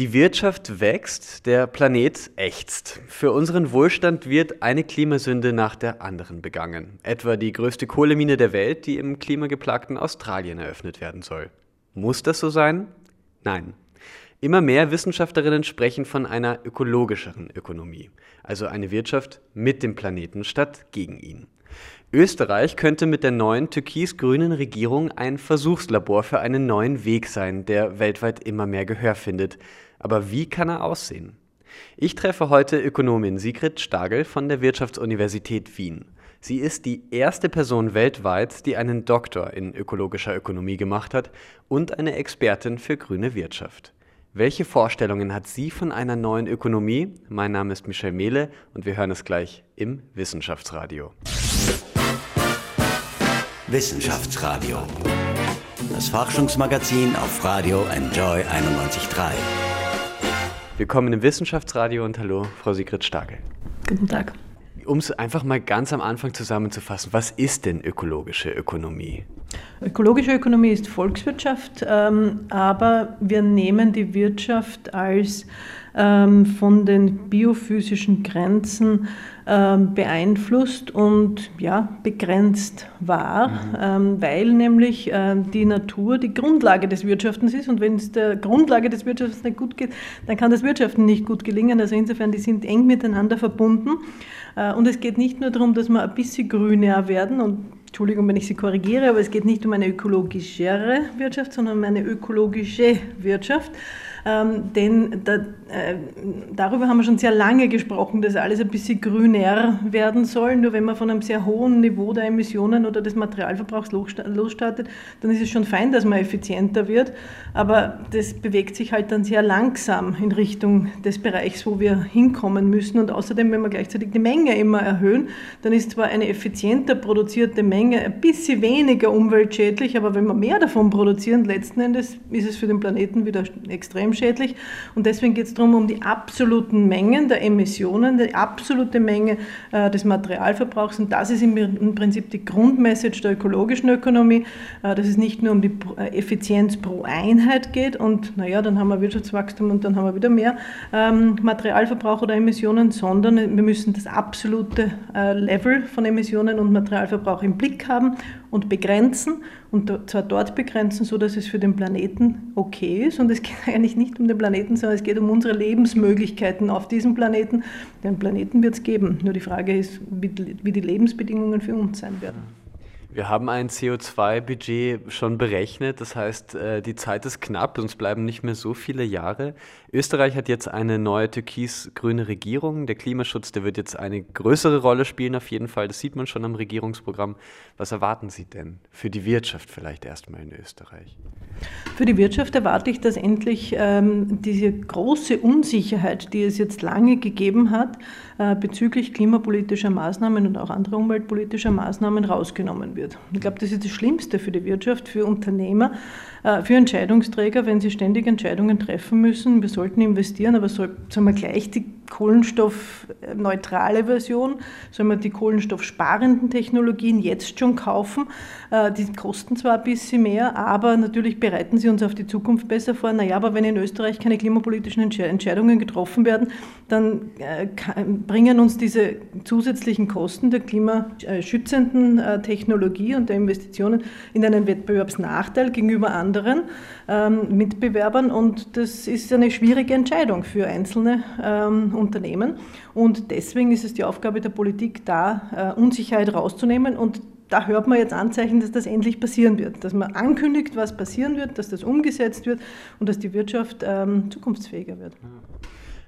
Die Wirtschaft wächst, der Planet ächzt. Für unseren Wohlstand wird eine Klimasünde nach der anderen begangen. Etwa die größte Kohlemine der Welt, die im klimageplagten Australien eröffnet werden soll. Muss das so sein? Nein. Immer mehr Wissenschaftlerinnen sprechen von einer ökologischeren Ökonomie, also eine Wirtschaft mit dem Planeten statt gegen ihn. Österreich könnte mit der neuen türkis-grünen Regierung ein Versuchslabor für einen neuen Weg sein, der weltweit immer mehr Gehör findet. Aber wie kann er aussehen? Ich treffe heute Ökonomin Sigrid Stagel von der Wirtschaftsuniversität Wien. Sie ist die erste Person weltweit, die einen Doktor in ökologischer Ökonomie gemacht hat und eine Expertin für grüne Wirtschaft. Welche Vorstellungen hat sie von einer neuen Ökonomie? Mein Name ist Michel Mehle und wir hören es gleich im Wissenschaftsradio. Wissenschaftsradio. Das Forschungsmagazin auf Radio Enjoy 91.3. Willkommen im Wissenschaftsradio und hallo, Frau Sigrid Stagel. Guten Tag. Um es einfach mal ganz am Anfang zusammenzufassen, was ist denn ökologische Ökonomie? Ökologische Ökonomie ist Volkswirtschaft, ähm, aber wir nehmen die Wirtschaft als ähm, von den biophysischen Grenzen beeinflusst und ja, begrenzt war, mhm. ähm, weil nämlich äh, die Natur die Grundlage des Wirtschaftens ist und wenn es der Grundlage des Wirtschaftens nicht gut geht, dann kann das Wirtschaften nicht gut gelingen. Also insofern, die sind eng miteinander verbunden äh, und es geht nicht nur darum, dass wir ein bisschen grüner werden und Entschuldigung, wenn ich Sie korrigiere, aber es geht nicht um eine ökologischere Wirtschaft, sondern um eine ökologische Wirtschaft. Ähm, denn da, äh, darüber haben wir schon sehr lange gesprochen, dass alles ein bisschen grüner werden soll. Nur wenn man von einem sehr hohen Niveau der Emissionen oder des Materialverbrauchs losstartet, dann ist es schon fein, dass man effizienter wird. Aber das bewegt sich halt dann sehr langsam in Richtung des Bereichs, wo wir hinkommen müssen. Und außerdem, wenn wir gleichzeitig die Menge immer erhöhen, dann ist zwar eine effizienter produzierte Menge ein bisschen weniger umweltschädlich, aber wenn wir mehr davon produzieren, letzten Endes ist es für den Planeten wieder extrem schädlich. Und deswegen geht es darum, um die absoluten Mengen der Emissionen, die absolute Menge äh, des Materialverbrauchs. Und das ist im, im, Prinzip die Grundmessage der ökologischen Ökonomie, äh, dass es nicht nur um die äh, Effizienz pro Einheit geht und naja, dann haben wir Wirtschaftswachstum und dann haben wir wieder mehr ähm, Materialverbrauch oder Emissionen, sondern wir müssen das absolute äh, Level von Emissionen und Materialverbrauch im Blick haben und begrenzen und zwar dort begrenzen, so dass es für den Planeten okay ist. Und es geht eigentlich nicht um den Planeten, sondern es geht um unsere Lebensmöglichkeiten auf diesem Planeten. Den Planeten wird es geben. Nur die Frage ist, wie die Lebensbedingungen für uns sein werden. Wir haben ein CO2-Budget schon berechnet, das heißt, äh, die Zeit ist knapp, uns bleiben nicht mehr so viele Jahre. Österreich hat jetzt eine neue türkis-grüne Regierung. Der Klimaschutz, der wird jetzt eine größere Rolle spielen, auf jeden Fall. Das sieht man schon am Regierungsprogramm. Was erwarten Sie denn für die Wirtschaft vielleicht erstmal in Österreich? Für die Wirtschaft erwarte ich, dass endlich ähm, diese große Unsicherheit, die es jetzt lange gegeben hat, äh, bezüglich klimapolitischer Maßnahmen und auch anderer umweltpolitischer Maßnahmen rausgenommen wird. Ich glaube, das ist das Schlimmste für die Wirtschaft, für Unternehmer, für Entscheidungsträger, wenn sie ständig Entscheidungen treffen müssen. Wir sollten investieren, aber soll, sollen wir gleich die kohlenstoffneutrale Version, soll man die kohlenstoffsparenden Technologien jetzt schon kaufen. Äh, die kosten zwar ein bisschen mehr, aber natürlich bereiten sie uns auf die Zukunft besser vor. Naja, aber wenn in Österreich keine klimapolitischen Entscheidungen getroffen werden, dann äh, bringen uns diese zusätzlichen Kosten der klimaschützenden äh, Technologie und der Investitionen in einen Wettbewerbsnachteil gegenüber anderen ähm, Mitbewerbern. Und das ist eine schwierige Entscheidung für einzelne ähm, Unternehmen. Und deswegen ist es die Aufgabe der Politik, da Unsicherheit rauszunehmen. Und da hört man jetzt Anzeichen, dass das endlich passieren wird, dass man ankündigt, was passieren wird, dass das umgesetzt wird und dass die Wirtschaft ähm, zukunftsfähiger wird.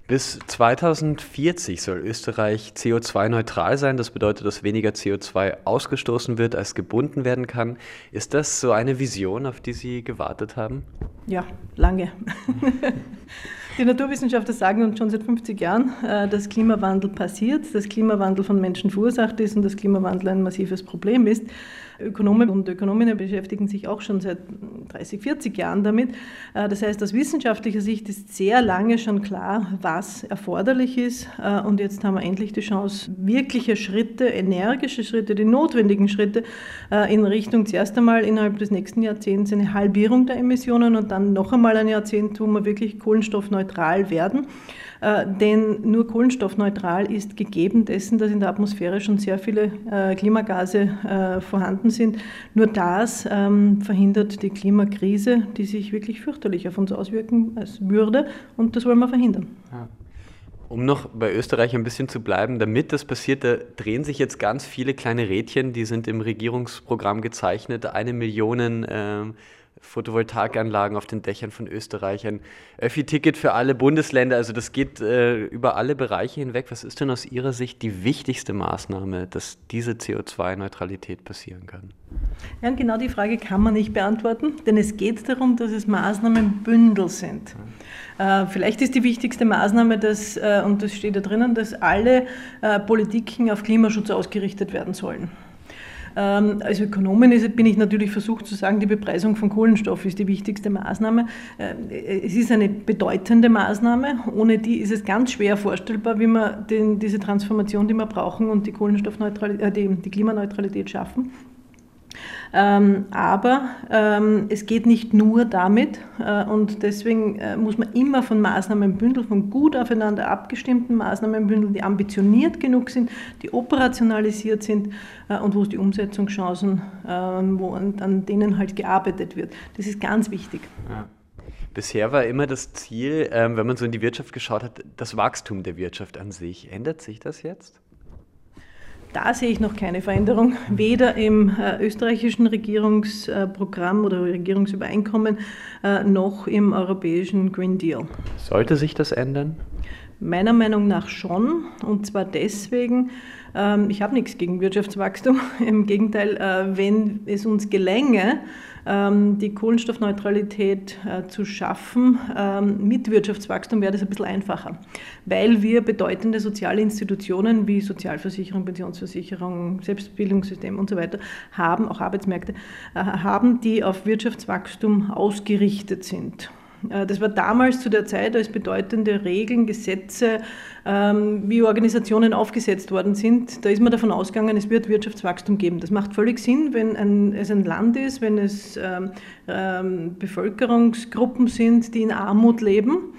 Bis 2040 soll Österreich CO2-neutral sein. Das bedeutet, dass weniger CO2 ausgestoßen wird, als gebunden werden kann. Ist das so eine Vision, auf die Sie gewartet haben? Ja, lange. Die Naturwissenschaftler sagen uns schon seit 50 Jahren, äh, dass Klimawandel passiert, dass Klimawandel von Menschen verursacht ist und dass Klimawandel ein massives Problem ist. Ökonomen und Ökonominnen beschäftigen sich auch schon seit 30, 40 Jahren damit. Äh, das heißt, aus wissenschaftlicher Sicht ist sehr lange schon klar, was erforderlich ist. Äh, und jetzt haben wir endlich die Chance, wirkliche Schritte, energische Schritte, die notwendigen Schritte äh, in Richtung zuerst einmal innerhalb des nächsten Jahrzehnts eine Halbierung der Emissionen und dann noch einmal ein Jahrzehnt, wo wir wirklich kohlenstoffneutral werden. Äh, denn nur kohlenstoffneutral ist gegeben dessen, dass in der Atmosphäre schon sehr viele äh, Klimagase äh, vorhanden sind. Nur das ähm, verhindert die Klimakrise, die sich wirklich fürchterlich auf uns auswirken würde und das wollen wir verhindern. Ja. Um noch bei Österreich ein bisschen zu bleiben, damit das passiert, da drehen sich jetzt ganz viele kleine Rädchen, die sind im Regierungsprogramm gezeichnet. Eine Million äh, Photovoltaikanlagen auf den Dächern von Österreich, ein Öffi-Ticket für alle Bundesländer. Also das geht äh, über alle Bereiche hinweg. Was ist denn aus Ihrer Sicht die wichtigste Maßnahme, dass diese CO2-Neutralität passieren kann? Ja, genau die Frage kann man nicht beantworten, denn es geht darum, dass es Maßnahmenbündel sind. Äh, vielleicht ist die wichtigste Maßnahme, dass, äh, und das steht da drinnen, dass alle äh, Politiken auf Klimaschutz ausgerichtet werden sollen. Ähm, als Ökonomin bin ich natürlich versucht zu sagen, die Bepreisung von Kohlenstoff ist die wichtigste Maßnahme. Äh, es ist eine bedeutende Maßnahme. Ohne die ist es ganz schwer vorstellbar, wie wir den, diese Transformation, die wir brauchen und die Kohlenstoffneutralität, äh, die, die Klimaneutralität schaffen. Ähm, aber ähm, es geht nicht nur damit äh, und deswegen äh, muss man immer von Maßnahmenbündel, von gut aufeinander abgestimmten Maßnahmenbündeln, die ambitioniert genug sind, die operationalisiert sind äh, und wo es die Umsetzungschancen, ähm, wo an, denen halt gearbeitet wird. Das ist ganz wichtig. Ja. Bisher war immer das Ziel, wenn man so in die Wirtschaft geschaut hat, das Wachstum der Wirtschaft an sich. Ändert sich das jetzt? Da sehe ich noch keine Veränderung, weder im äh, österreichischen Regierungsprogramm oder Regierungsübereinkommen äh, noch im europäischen Green Deal. Sollte sich das ändern? Meiner Meinung nach schon. Und zwar deswegen, ähm, ich habe nichts gegen Wirtschaftswachstum. Im Gegenteil, äh, wenn es uns gelänge, die Kohlenstoffneutralität äh, zu schaffen ähm, mit Wirtschaftswachstum, wäre das ein bisschen einfacher, weil wir bedeutende soziale Institutionen wie Sozialversicherung, Pensionsversicherung, Selbstbildungssystem und so weiter haben, auch Arbeitsmärkte, äh, haben, die auf Wirtschaftswachstum ausgerichtet sind. Äh, das war damals zu der Zeit, als bedeutende Regeln, Gesetze, ähm, wie Organisationen aufgesetzt worden sind. Da ist man davon ausgegangen, es wird Wirtschaftswachstum geben. Das macht völlig Sinn, wenn ein, es ein Land ist, wenn es ähm, ähm, Bevölkerungsgruppen sind, die in Armut leben.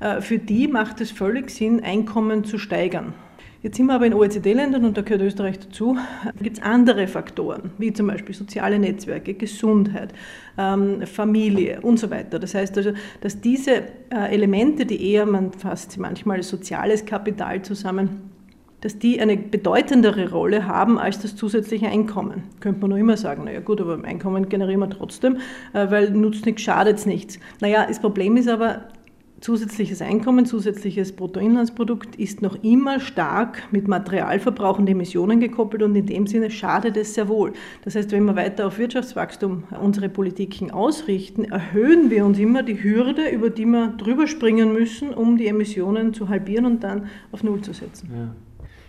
Äh, für die macht es völlig Sinn, Einkommen zu steigern. Jetzt sind wir aber in OECD-Ländern und da gehört Österreich dazu. Da gibt es andere Faktoren, wie zum Beispiel soziale Netzwerke, Gesundheit, ähm, Familie und so weiter. Das heißt also, dass diese äh, Elemente, die eher, man fasst manchmal soziales Kapital zusammen, dass die eine bedeutendere Rolle haben als das zusätzliche Einkommen. Könnte man nur immer sagen, naja gut, aber Einkommen generieren wir trotzdem, äh, weil nutzt nichts, schadet es nichts. Naja, das Problem ist aber, Zusätzliches Einkommen, zusätzliches Bruttoinlandsprodukt ist noch immer stark mit Materialverbrauch und Emissionen gekoppelt und in dem Sinne schadet es sehr wohl. Das heißt, wenn wir weiter auf Wirtschaftswachstum unsere Politiken ausrichten, erhöhen wir uns immer die Hürde, über die wir drüber springen müssen, um die Emissionen zu halbieren und dann auf Null zu setzen. Ja.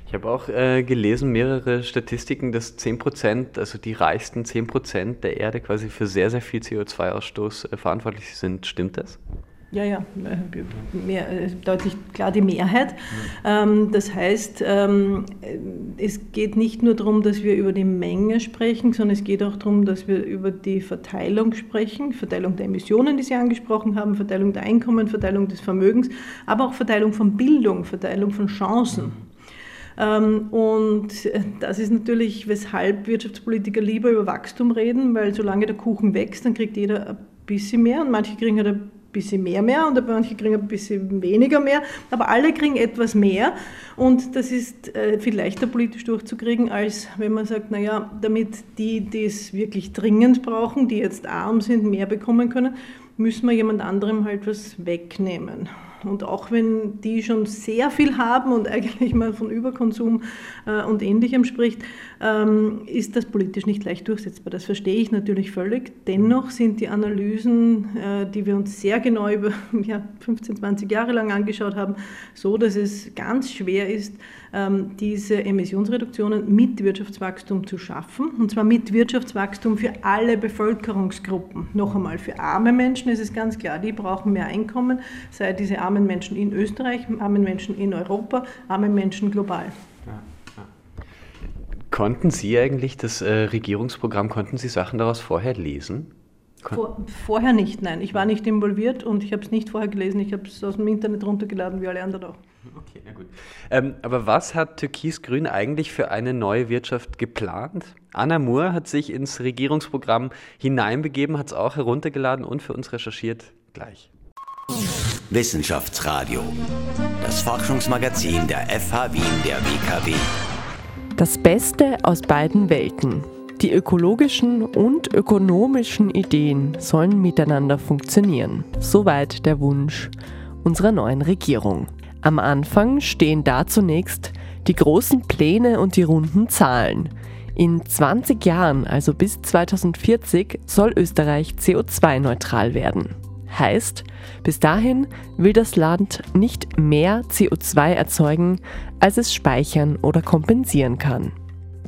Ich habe auch äh, gelesen, mehrere Statistiken, dass 10 Prozent, also die reichsten 10 Prozent der Erde quasi für sehr, sehr viel CO2-Ausstoß äh, verantwortlich sind. Stimmt das? Ja, ja, mehr, äh, deutlich klar die Mehrheit. Ja. Ähm, das heißt, ähm, es geht nicht nur darum, dass wir über die Menge sprechen, sondern es geht auch darum, dass wir über die Verteilung sprechen, Verteilung der Emissionen, die Sie angesprochen haben, Verteilung der Einkommen, Verteilung des Vermögens, aber auch Verteilung von Bildung, Verteilung von Chancen. Ähm, und das ist natürlich, weshalb Wirtschaftspolitiker lieber über Wachstum reden, weil solange der Kuchen wächst, dann kriegt jeder ein bisschen mehr und manche kriegen halt ein bisschen mehr mehr und manche kriegen ein bisschen weniger mehr, aber alle kriegen etwas mehr und das ist äh, viel leichter politisch durchzukriegen, als wenn man sagt, naja, damit die, die es wirklich dringend brauchen, die jetzt arm sind, mehr bekommen können, müssen wir jemand anderem halt was wegnehmen. Und auch wenn die schon sehr viel haben und eigentlich mal von Überkonsum äh, und Ähnlichem spricht, ist das politisch nicht leicht durchsetzbar. Das verstehe ich natürlich völlig. Dennoch sind die Analysen, äh, die wir uns sehr genau über ja, 15, 20 Jahre lang angeschaut haben, so, dass es ganz schwer ist, ähm, diese Emissionsreduktionen mit Wirtschaftswachstum zu schaffen. Und zwar mit Wirtschaftswachstum für alle Bevölkerungsgruppen. Noch einmal, für arme Menschen ist es ganz klar, die brauchen mehr Einkommen, sei diese armen Menschen in Österreich, armen Menschen in Europa, arme Menschen global. Konnten Sie eigentlich das äh, Regierungsprogramm, konnten Sie Sachen daraus vorher lesen? Vor, vorher nicht, nein. Ich war nicht involviert und ich habe es nicht vorher gelesen. Ich habe es aus dem Internet runtergeladen, wie alle anderen auch. Okay, na gut. Ähm, aber was hat Türkis-Grün eigentlich für eine neue Wirtschaft geplant? Anna Moore hat sich ins Regierungsprogramm hineinbegeben, hat es auch heruntergeladen und für uns recherchiert. Gleich. Wissenschaftsradio, das Forschungsmagazin der FH Wien der WKW. Das Beste aus beiden Welten. Die ökologischen und ökonomischen Ideen sollen miteinander funktionieren. Soweit der Wunsch unserer neuen Regierung. Am Anfang stehen da zunächst die großen Pläne und die runden Zahlen. In 20 Jahren, also bis 2040, soll Österreich CO2-neutral werden. Heißt, bis dahin will das Land nicht mehr CO2 erzeugen, als es speichern oder kompensieren kann.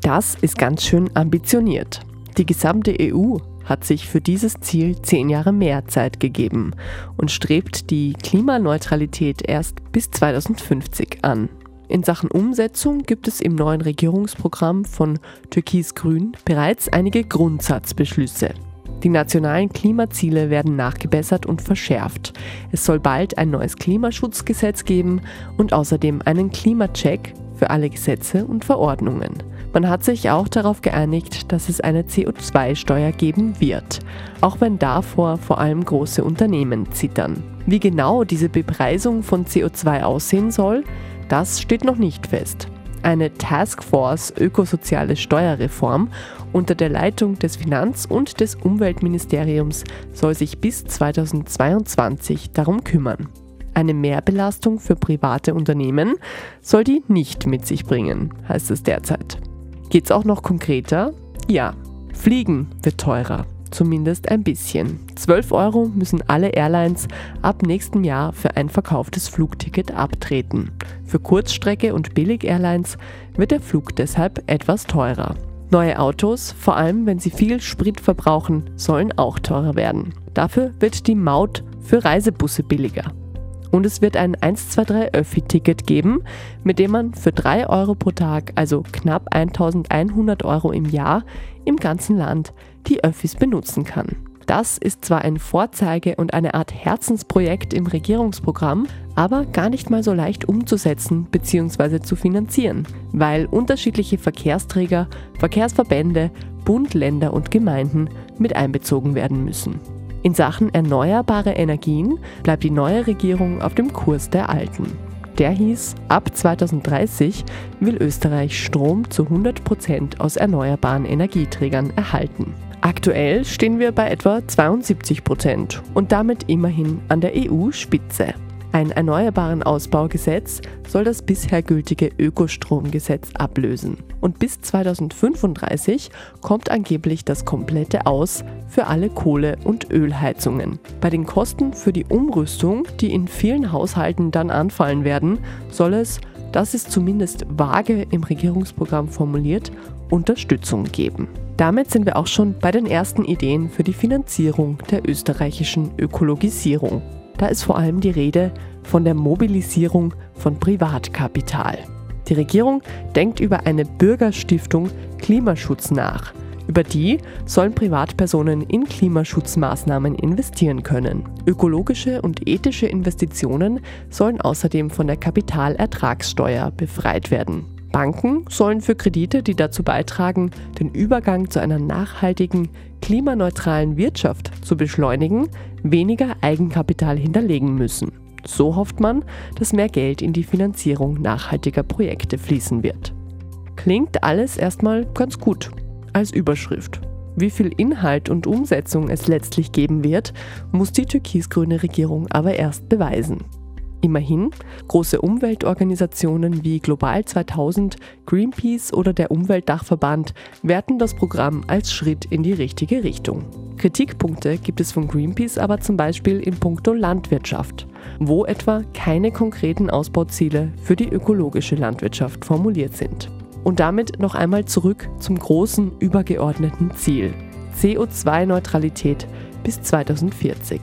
Das ist ganz schön ambitioniert. Die gesamte EU hat sich für dieses Ziel zehn Jahre mehr Zeit gegeben und strebt die Klimaneutralität erst bis 2050 an. In Sachen Umsetzung gibt es im neuen Regierungsprogramm von Türkis-Grün bereits einige Grundsatzbeschlüsse. Die nationalen Klimaziele werden nachgebessert und verschärft. Es soll bald ein neues Klimaschutzgesetz geben und außerdem einen Klimacheck für alle Gesetze und Verordnungen. Man hat sich auch darauf geeinigt, dass es eine CO2-Steuer geben wird, auch wenn davor vor allem große Unternehmen zittern. Wie genau diese Bepreisung von CO2 aussehen soll, das steht noch nicht fest. Eine Taskforce Ökosoziale Steuerreform unter der Leitung des Finanz- und des Umweltministeriums soll sich bis 2022 darum kümmern. Eine Mehrbelastung für private Unternehmen soll die nicht mit sich bringen, heißt es derzeit. Geht's auch noch konkreter? Ja, Fliegen wird teurer. Zumindest ein bisschen. 12 Euro müssen alle Airlines ab nächstem Jahr für ein verkauftes Flugticket abtreten. Für Kurzstrecke und Billig-Airlines wird der Flug deshalb etwas teurer. Neue Autos, vor allem wenn sie viel Sprit verbrauchen, sollen auch teurer werden. Dafür wird die Maut für Reisebusse billiger. Und es wird ein 123 Öffi-Ticket geben, mit dem man für 3 Euro pro Tag, also knapp 1100 Euro im Jahr, im ganzen Land die Öffis benutzen kann. Das ist zwar ein Vorzeige- und eine Art Herzensprojekt im Regierungsprogramm, aber gar nicht mal so leicht umzusetzen bzw. zu finanzieren, weil unterschiedliche Verkehrsträger, Verkehrsverbände, Bund, Länder und Gemeinden mit einbezogen werden müssen. In Sachen erneuerbare Energien bleibt die neue Regierung auf dem Kurs der alten. Der hieß, ab 2030 will Österreich Strom zu 100 Prozent aus erneuerbaren Energieträgern erhalten. Aktuell stehen wir bei etwa 72 Prozent und damit immerhin an der EU-Spitze. Ein Erneuerbaren Ausbaugesetz soll das bisher gültige Ökostromgesetz ablösen. Und bis 2035 kommt angeblich das komplette Aus für alle Kohle- und Ölheizungen. Bei den Kosten für die Umrüstung, die in vielen Haushalten dann anfallen werden, soll es, das ist zumindest vage im Regierungsprogramm formuliert, Unterstützung geben. Damit sind wir auch schon bei den ersten Ideen für die Finanzierung der österreichischen Ökologisierung. Da ist vor allem die Rede von der Mobilisierung von Privatkapital. Die Regierung denkt über eine Bürgerstiftung Klimaschutz nach. Über die sollen Privatpersonen in Klimaschutzmaßnahmen investieren können. Ökologische und ethische Investitionen sollen außerdem von der Kapitalertragssteuer befreit werden. Banken sollen für Kredite, die dazu beitragen, den Übergang zu einer nachhaltigen, klimaneutralen Wirtschaft zu beschleunigen, weniger Eigenkapital hinterlegen müssen. So hofft man, dass mehr Geld in die Finanzierung nachhaltiger Projekte fließen wird. Klingt alles erstmal ganz gut als Überschrift. Wie viel Inhalt und Umsetzung es letztlich geben wird, muss die türkisgrüne Regierung aber erst beweisen. Immerhin, große Umweltorganisationen wie Global 2000, Greenpeace oder der Umweltdachverband werten das Programm als Schritt in die richtige Richtung. Kritikpunkte gibt es von Greenpeace aber zum Beispiel in puncto Landwirtschaft, wo etwa keine konkreten Ausbauziele für die ökologische Landwirtschaft formuliert sind. Und damit noch einmal zurück zum großen übergeordneten Ziel CO2-Neutralität bis 2040.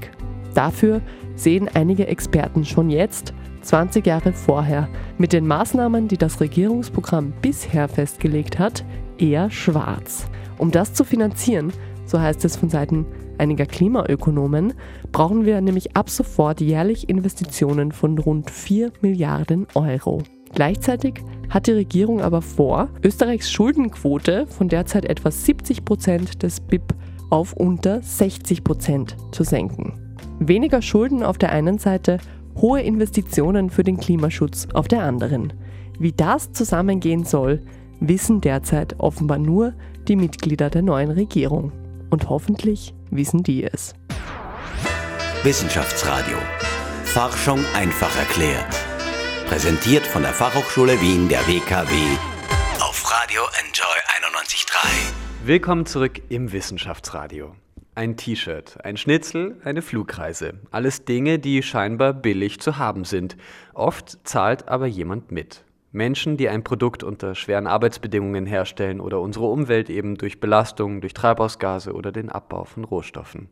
Dafür sehen einige Experten schon jetzt, 20 Jahre vorher, mit den Maßnahmen, die das Regierungsprogramm bisher festgelegt hat, eher schwarz. Um das zu finanzieren, so heißt es von Seiten einiger Klimaökonomen, brauchen wir nämlich ab sofort jährlich Investitionen von rund 4 Milliarden Euro. Gleichzeitig hat die Regierung aber vor, Österreichs Schuldenquote von derzeit etwa 70 Prozent des BIP auf unter 60 Prozent zu senken. Weniger Schulden auf der einen Seite, hohe Investitionen für den Klimaschutz auf der anderen. Wie das zusammengehen soll, wissen derzeit offenbar nur die Mitglieder der neuen Regierung. Und hoffentlich wissen die es. Wissenschaftsradio. Forschung einfach erklärt. Präsentiert von der Fachhochschule Wien der WKW auf Radio Enjoy 91.3. Willkommen zurück im Wissenschaftsradio. Ein T-Shirt, ein Schnitzel, eine Flugreise. Alles Dinge, die scheinbar billig zu haben sind. Oft zahlt aber jemand mit. Menschen, die ein Produkt unter schweren Arbeitsbedingungen herstellen oder unsere Umwelt eben durch Belastung, durch Treibhausgase oder den Abbau von Rohstoffen.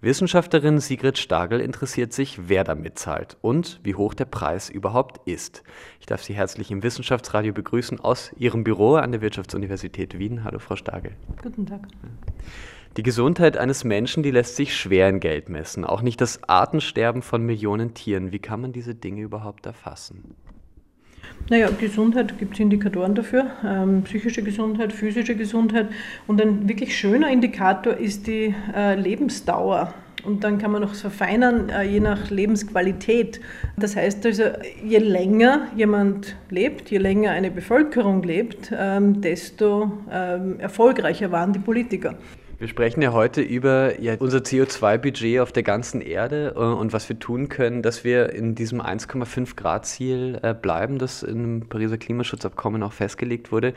Wissenschaftlerin Sigrid Stagel interessiert sich, wer damit zahlt und wie hoch der Preis überhaupt ist. Ich darf Sie herzlich im Wissenschaftsradio begrüßen aus Ihrem Büro an der Wirtschaftsuniversität Wien. Hallo, Frau Stagel. Guten Tag. Die Gesundheit eines Menschen, die lässt sich schwer in Geld messen. Auch nicht das Artensterben von Millionen Tieren. Wie kann man diese Dinge überhaupt erfassen? Naja, Gesundheit gibt es Indikatoren dafür, ähm, psychische Gesundheit, physische Gesundheit. Und ein wirklich schöner Indikator ist die äh, Lebensdauer. Und dann kann man noch verfeinern, äh, je nach Lebensqualität. Das heißt also, je länger jemand lebt, je länger eine Bevölkerung lebt, ähm, desto ähm, erfolgreicher waren die Politiker. Wir sprechen ja heute über ja, unser CO2-Budget auf der ganzen Erde äh, und was wir tun können, dass wir in diesem 1,5 Grad-Ziel äh, bleiben, das im Pariser Klimaschutzabkommen auch festgelegt wurde.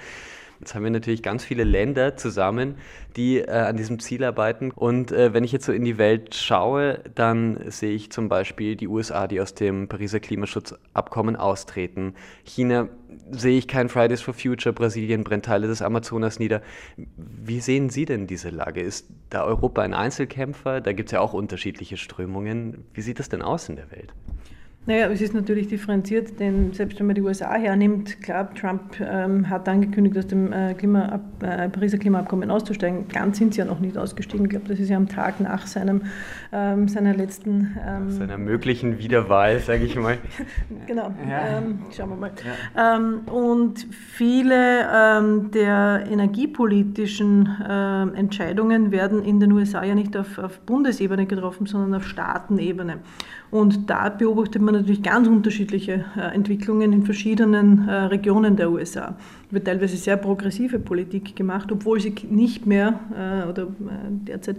Jetzt haben wir natürlich ganz viele Länder zusammen, die äh, an diesem Ziel arbeiten. Und äh, wenn ich jetzt so in die Welt schaue, dann sehe ich zum Beispiel die USA, die aus dem Pariser Klimaschutzabkommen austreten. China sehe ich kein Fridays for Future, Brasilien brennt Teile des Amazonas nieder. Wie sehen Sie denn diese Lage? Ist da Europa ein Einzelkämpfer? Da gibt es ja auch unterschiedliche Strömungen. Wie sieht das denn aus in der Welt? Naja, es ist natürlich differenziert, denn selbst wenn man die USA hernimmt, klar, Trump ähm, hat angekündigt, aus dem äh, Klima, äh, Pariser Klimaabkommen auszusteigen. Ganz sind sie ja noch nicht ausgestiegen. Ich glaube, das ist ja am Tag nach seinem, ähm, seiner letzten... Ähm, seiner möglichen Wiederwahl, sage ich mal. genau, ja. Ähm, schauen wir mal. Ja. Ähm, und viele ähm, der energiepolitischen äh, Entscheidungen werden in den USA ja nicht auf, auf Bundesebene getroffen, sondern auf Staatenebene. Und da beobachtet man natürlich ganz unterschiedliche äh, Entwicklungen in verschiedenen äh, Regionen der USA wird teilweise sehr progressive Politik gemacht, obwohl sie nicht mehr äh, oder äh, derzeit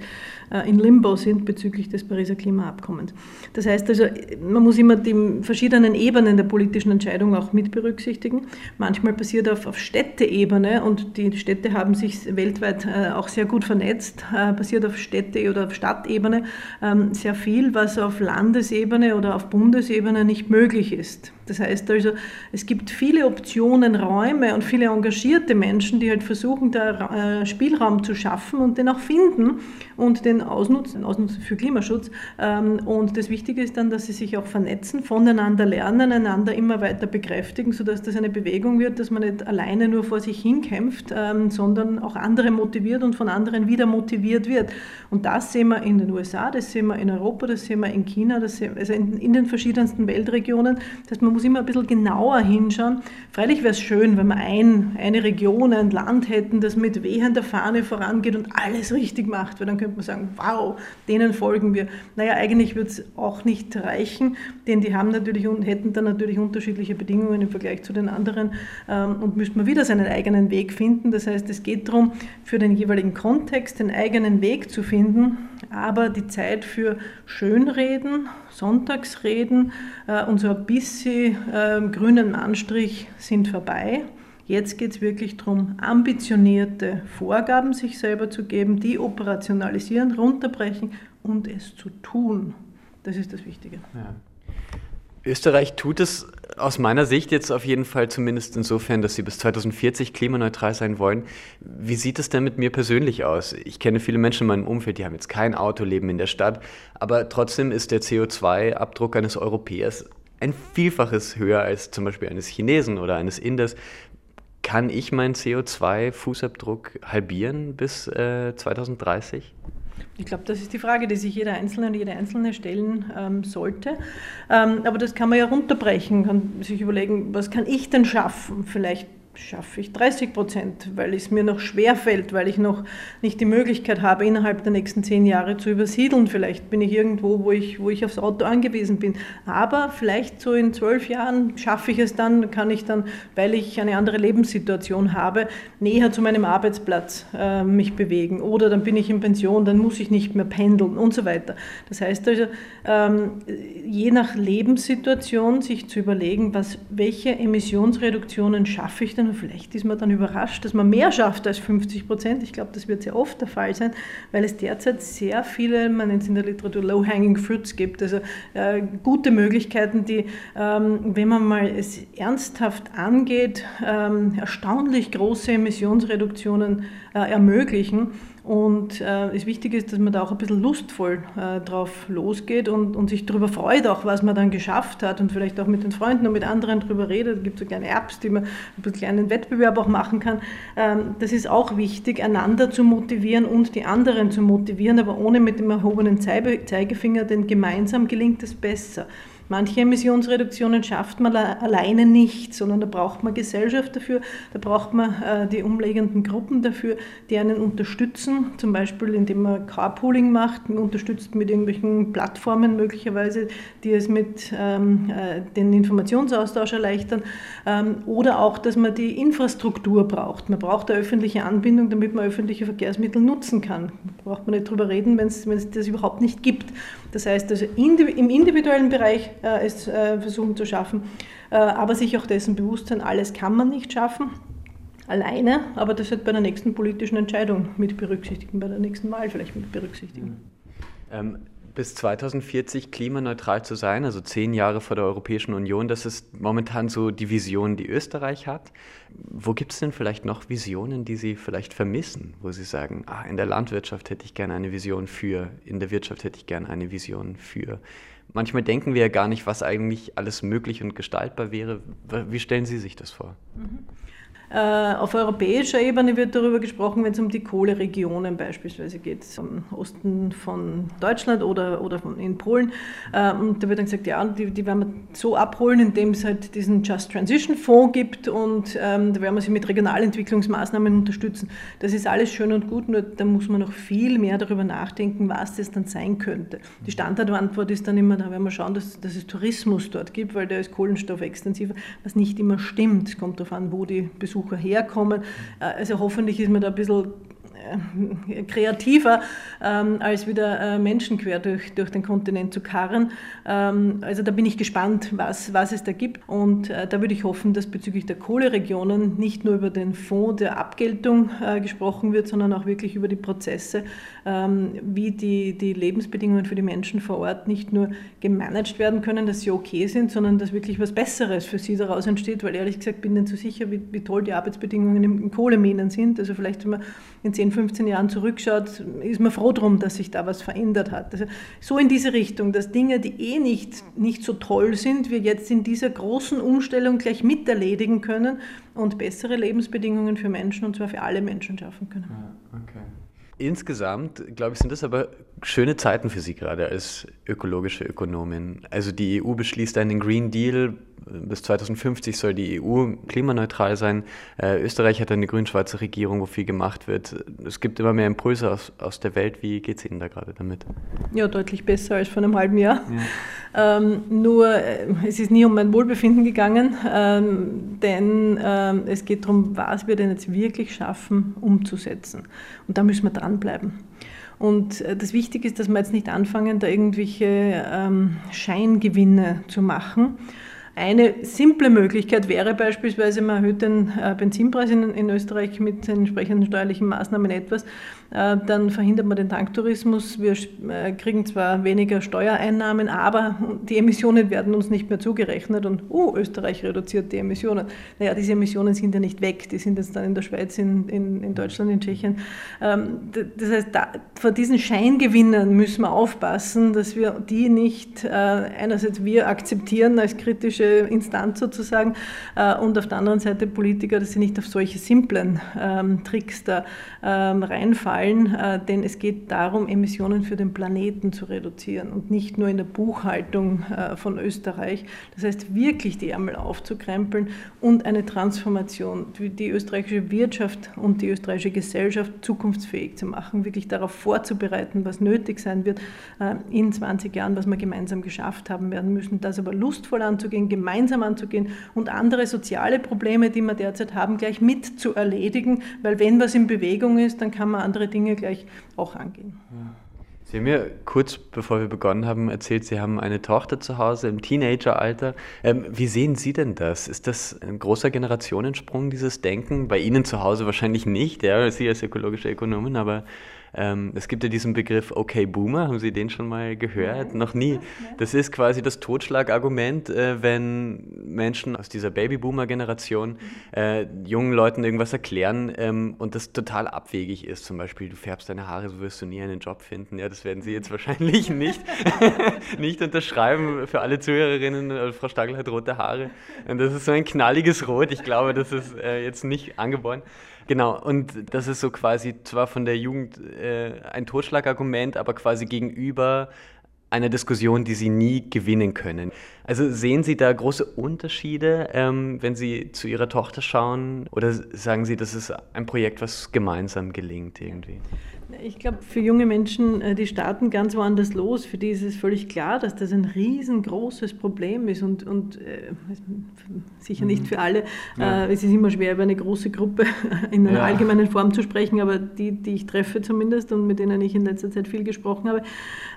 äh, in Limbo sind bezüglich des Pariser Klimaabkommens. Das heißt also, man muss immer die verschiedenen Ebenen der politischen Entscheidung auch mit berücksichtigen. Manchmal passiert auf, auf Städteebene und die Städte haben sich weltweit äh, auch sehr gut vernetzt, äh, passiert auf Städte- oder auf Stadtebene ähm, sehr viel, was auf Landesebene oder auf Bundesebene nicht möglich ist. Das heißt also, es gibt viele Optionen, Räume und viele engagierte Menschen, die halt versuchen, da äh, Spielraum zu schaffen und den auch finden und den ausnutzen, ausnutzen für Klimaschutz. Ähm, und das Wichtige ist dann, dass sie sich auch vernetzen, voneinander lernen, einander immer weiter bekräftigen, sodass das eine Bewegung wird, dass man nicht alleine nur vor sich hinkämpft, ähm, sondern auch andere motiviert und von anderen wieder motiviert wird. Und das sehen wir in den USA, das sehen wir in Europa, das sehen wir in China, das sehen, also in, in den verschiedensten Weltregionen. Das heißt, man muss immer ein bisschen genauer hinschauen. Freilich wäre es schön, wenn wir ein, eine Region, ein Land hätten, das mit wehender Fahne vorangeht und alles richtig macht, weil dann könnte man sagen, wow, denen folgen wir. Naja, eigentlich wird es auch nicht reichen, denn die haben natürlich und hätten dann natürlich unterschiedliche Bedingungen im Vergleich zu den anderen ähm, und müsste man wieder seinen eigenen Weg finden. Das heißt, es geht darum, für den jeweiligen Kontext den eigenen Weg zu finden aber die Zeit für Schönreden, Sonntagsreden äh, und so ein bisschen äh, grünen Anstrich sind vorbei. Jetzt geht es wirklich darum, ambitionierte Vorgaben sich selber zu geben, die operationalisieren, runterbrechen und es zu tun. Das ist das Wichtige. Ja. Österreich tut es aus meiner Sicht jetzt auf jeden Fall zumindest insofern, dass sie bis 2040 klimaneutral sein wollen. Wie sieht es denn mit mir persönlich aus? Ich kenne viele Menschen in meinem Umfeld, die haben jetzt kein Auto, leben in der Stadt, aber trotzdem ist der CO2-Abdruck eines Europäers ein Vielfaches höher als zum Beispiel eines Chinesen oder eines Inders. Kann ich meinen CO2-Fußabdruck halbieren bis äh, 2030? Ich glaube, das ist die Frage, die sich jeder Einzelne und jede Einzelne stellen ähm, sollte. Ähm, aber das kann man ja runterbrechen, kann sich überlegen, was kann ich denn schaffen? Vielleicht schaffe ich 30 Prozent, weil es mir noch schwer fällt, weil ich noch nicht die Möglichkeit habe, innerhalb der nächsten zehn Jahre zu übersiedeln. Vielleicht bin ich irgendwo, wo ich, wo ich aufs Auto angewiesen bin. Aber vielleicht so in zwölf Jahren schaffe ich es dann, kann ich dann, weil ich eine andere Lebenssituation habe, näher zu meinem Arbeitsplatz äh, mich bewegen. Oder dann bin ich in Pension, dann muss ich nicht mehr pendeln und so weiter. Das heißt also, ähm, je nach Lebenssituation sich zu überlegen, was, welche Emissionsreduktionen schaffe ich denn und vielleicht ist man dann überrascht, dass man mehr schafft als 50 Prozent. Ich glaube, das wird sehr oft der Fall sein, weil es derzeit sehr viele, man nennt es in der Literatur Low-Hanging Fruits gibt, also äh, gute Möglichkeiten, die, ähm, wenn man mal es ernsthaft angeht, ähm, erstaunlich große Emissionsreduktionen ermöglichen. Und äh, das Wichtige ist, dass man da auch ein bisschen lustvoll äh, drauf losgeht und, und sich darüber freut, auch was man dann geschafft hat und vielleicht auch mit den Freunden und mit anderen darüber redet. Es gibt so kleine Apps, die man ein bisschen kleinen Wettbewerb auch machen kann. Ähm, das ist auch wichtig, einander zu motivieren und die anderen zu motivieren, aber ohne mit dem erhobenen Zeigefinger, denn gemeinsam gelingt es besser. Manche Emissionsreduktionen schafft man alleine nicht, sondern da braucht man Gesellschaft dafür, da braucht man äh, die umliegenden Gruppen dafür, die einen unterstützen, zum Beispiel indem man Carpooling macht, unterstützt mit irgendwelchen Plattformen möglicherweise, die es mit ähm, äh, den Informationsaustausch erleichtern, ähm, oder auch, dass man die Infrastruktur braucht. Man braucht eine öffentliche Anbindung, damit man öffentliche Verkehrsmittel nutzen kann. Da braucht man nicht drüber reden, wenn es das überhaupt nicht gibt. Das heißt also im individuellen Bereich äh, es äh, versuchen zu schaffen, äh, aber sich auch dessen bewusst sein, alles kann man nicht schaffen alleine, aber das wird bei der nächsten politischen Entscheidung mit berücksichtigen, bei der nächsten Wahl vielleicht mit berücksichtigen. Ähm, bis 2040 klimaneutral zu sein, also zehn Jahre vor der Europäischen Union, das ist momentan so die Vision, die Österreich hat. Wo gibt es denn vielleicht noch Visionen, die Sie vielleicht vermissen, wo Sie sagen, ah, in der Landwirtschaft hätte ich gerne eine Vision für, in der Wirtschaft hätte ich gerne eine Vision für. Manchmal denken wir ja gar nicht, was eigentlich alles möglich und gestaltbar wäre. Wie stellen Sie sich das vor? Mhm. Äh, auf europäischer Ebene wird darüber gesprochen, wenn es um die Kohleregionen beispielsweise geht, im Osten von Deutschland oder, oder in Polen. Äh, und da wird dann gesagt, ja, die, die werden wir so abholen, indem es halt diesen Just Transition Fonds gibt und ähm, da werden wir sie mit Regionalentwicklungsmaßnahmen unterstützen. Das ist alles schön und gut, nur da muss man noch viel mehr darüber nachdenken, was das dann sein könnte. Die Standardantwort ist dann immer, da werden wir schauen, dass, dass es Tourismus dort gibt, weil der ist kohlenstoffextensiver, was nicht immer stimmt. Es kommt darauf an, wo die Besucher Besucher herkommen. Äh, also hoffentlich ist man da ein bisschen äh, kreativer, ähm, als wieder äh, Menschen quer durch, durch den Kontinent zu karren. Ähm, also da bin ich gespannt, was, was es da gibt. Und äh, da würde ich hoffen, dass bezüglich der Kohleregionen nicht nur über den Fonds der Abgeltung äh, gesprochen wird, sondern auch wirklich über die Prozesse, ähm, wie die, die Lebensbedingungen für die Menschen vor Ort nicht nur gemanagt werden können, dass sie okay sind, sondern dass wirklich was Besseres für sie daraus entsteht, weil ehrlich gesagt bin ich nicht so sicher, wie, wie toll die Arbeitsbedingungen in Kohleminen sind. Also vielleicht, wenn man in 10, 15 Jahren zurückschaut, ist man froh drum, dass sich da was verändert hat. Also so in diese Richtung, dass Dinge, die eh nicht, nicht so toll sind, wir jetzt in dieser großen Umstellung gleich mit erledigen können und bessere Lebensbedingungen für Menschen und zwar für alle Menschen schaffen können. Ja, okay. Insgesamt, glaube ich, sind das aber schöne Zeiten für Sie gerade als ökologische Ökonomin. Also die EU beschließt einen Green Deal, bis 2050 soll die EU klimaneutral sein. Äh, Österreich hat eine grün-schwarze Regierung, wo viel gemacht wird. Es gibt immer mehr Impulse aus, aus der Welt. Wie geht es Ihnen da gerade damit? Ja, deutlich besser als vor einem halben Jahr. Ja. Ähm, nur äh, es ist nie um mein Wohlbefinden gegangen, ähm, denn ähm, es geht darum, was wir denn jetzt wirklich schaffen umzusetzen. Und da müssen wir dranbleiben. Und äh, das Wichtige ist, dass wir jetzt nicht anfangen, da irgendwelche ähm, Scheingewinne zu machen. Eine simple Möglichkeit wäre beispielsweise, man erhöht den äh, Benzinpreis in, in Österreich mit entsprechenden steuerlichen Maßnahmen etwas. Äh, dann verhindert man den Tanktourismus. Wir äh, kriegen zwar weniger Steuereinnahmen, aber die Emissionen werden uns nicht mehr zugerechnet und uh, Österreich reduziert die Emissionen. Naja, diese Emissionen sind ja nicht weg, die sind jetzt dann in der Schweiz, in, in, in Deutschland, in Tschechien. Ähm, das heißt, da, vor diesen Scheingewinnern müssen wir aufpassen, dass wir die nicht äh, einerseits wir akzeptieren als kritische Instanz sozusagen und auf der anderen Seite Politiker, dass sie nicht auf solche simplen ähm, Tricks da ähm, reinfallen fallen, äh, denn es geht darum, Emissionen für den Planeten zu reduzieren und nicht nur in der Buchhaltung äh, von Österreich. Das heißt, wirklich die Ärmel aufzukrempeln und eine Transformation, die österreichische Wirtschaft und die österreichische Gesellschaft zukunftsfähig zu machen, wirklich darauf vorzubereiten, was nötig sein wird äh, in 20 Jahren, was wir gemeinsam geschafft haben werden müssen. Das aber lustvoll anzugehen, gemeinsam anzugehen und andere soziale Probleme, die wir derzeit haben, gleich mit zu erledigen, weil wenn was in Bewegung ist, dann kann man andere Dinge gleich auch angehen. Sie haben mir kurz bevor wir begonnen haben erzählt, Sie haben eine Tochter zu Hause im Teenageralter. Ähm, wie sehen Sie denn das? Ist das ein großer Generationensprung, dieses Denken? Bei Ihnen zu Hause wahrscheinlich nicht, ja, Sie als ökologische Ökonomin, aber ähm, es gibt ja diesen Begriff Okay Boomer, haben Sie den schon mal gehört? Nein. Noch nie. Das ist quasi das Totschlagargument, äh, wenn Menschen aus dieser Babyboomer-Generation äh, jungen Leuten irgendwas erklären ähm, und das total abwegig ist. Zum Beispiel, du färbst deine Haare, so wirst du nie einen Job finden. Ja, das werden Sie jetzt wahrscheinlich nicht, nicht unterschreiben für alle Zuhörerinnen. Äh, Frau Stagel hat rote Haare. Und das ist so ein knalliges Rot. Ich glaube, das ist äh, jetzt nicht angeboren. Genau, und das ist so quasi zwar von der Jugend äh, ein Totschlagargument, aber quasi gegenüber einer Diskussion, die Sie nie gewinnen können. Also sehen Sie da große Unterschiede, ähm, wenn Sie zu Ihrer Tochter schauen? Oder sagen Sie, das ist ein Projekt, was gemeinsam gelingt irgendwie? Ich glaube, für junge Menschen, äh, die starten ganz woanders los. Für die ist es völlig klar, dass das ein riesengroßes Problem ist und, und äh, sicher nicht mhm. für alle. Ja. Äh, es ist immer schwer, über eine große Gruppe in einer ja. allgemeinen Form zu sprechen, aber die, die ich treffe zumindest und mit denen ich in letzter Zeit viel gesprochen habe,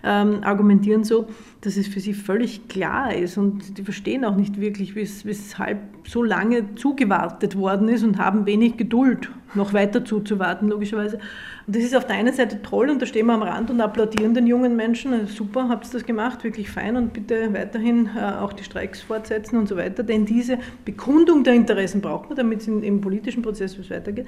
ähm, argumentieren so, dass es für sie völlig klar ist und die verstehen auch nicht wirklich, weshalb so lange zugewartet worden ist und haben wenig Geduld, noch weiter zuzuwarten, logischerweise. Und das ist auf der einen Seite toll und da stehen wir am Rand und applaudieren den jungen Menschen. Also super, habt ihr das gemacht, wirklich fein und bitte weiterhin äh, auch die Streiks fortsetzen und so weiter. Denn diese Bekundung der Interessen braucht man, damit es im politischen Prozess was weitergeht.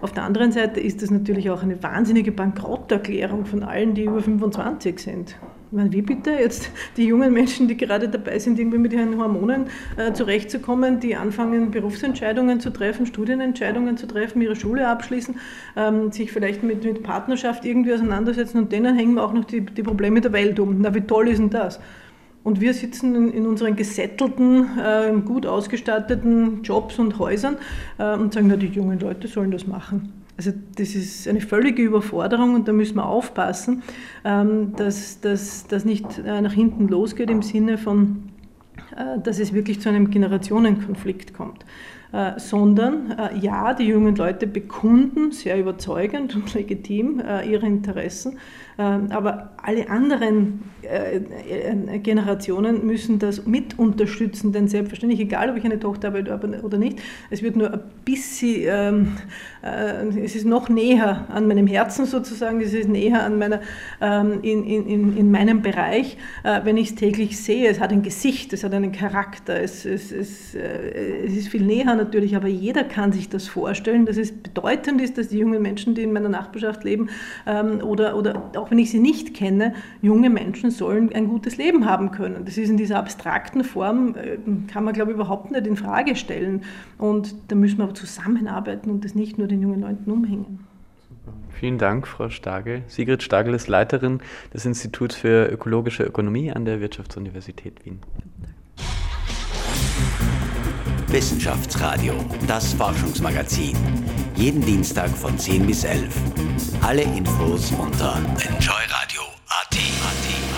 Auf der anderen Seite ist das natürlich auch eine wahnsinnige Bankrotterklärung von allen, die über 25 sind. Meine, wie bitte jetzt die jungen Menschen, die gerade dabei sind, irgendwie mit ihren Hormonen äh, zurechtzukommen, die anfangen, Berufsentscheidungen zu treffen, Studienentscheidungen zu treffen, ihre Schule abschließen, ähm, sich vielleicht mit, mit Partnerschaft irgendwie auseinandersetzen und denen hängen wir auch noch die, die Probleme der Welt um. Na, wie toll ist denn das? Und wir sitzen in, in unseren gesettelten, äh, gut ausgestatteten Jobs und Häusern äh, und sagen, na, die jungen Leute sollen das machen. Also das ist eine völlige Überforderung und da müssen wir aufpassen, ähm, dass das nicht äh, nach hinten losgeht im Sinne von, äh, dass es wirklich zu einem Generationenkonflikt kommt. Äh, sondern ja, die jungen Leute bekunden sehr überzeugend und legitim ihre Interessen, ähm, aber alle anderen äh, äh, Generationen müssen das mit unterstützen, denn selbstverständlich, egal ob ich eine Tochter habe oder nicht, es wird nur ein bisschen, ähm, äh, es ist noch näher an meinem Herzen sozusagen, es ist näher an meiner, ähm, in, in, in meinem Bereich, wenn ich es täglich sehe. Es hat ein Gesicht, es hat einen Charakter, es, es, es, es ist viel näher natürlich, aber jeder kann sich das vorstellen, dass es bedeutend ist, dass die jungen Menschen, die in meiner Nachbarschaft leben oder, oder auch auch wenn ich sie nicht kenne, junge Menschen sollen ein gutes Leben haben können. Das ist in dieser abstrakten Form, äh, kann man, glaube ich, überhaupt nicht in Frage stellen. Und da müssen wir aber zusammenarbeiten und das nicht nur den jungen Leuten umhängen. Vielen Dank, Frau Stagel. Sigrid Stagel ist Leiterin des Instituts für ökologische Ökonomie an der Wirtschaftsuniversität Wien. Wissenschaftsradio, das Forschungsmagazin. Jeden Dienstag von 10 bis 11. Alle Infos unter enjoyradio.at. RT. RT.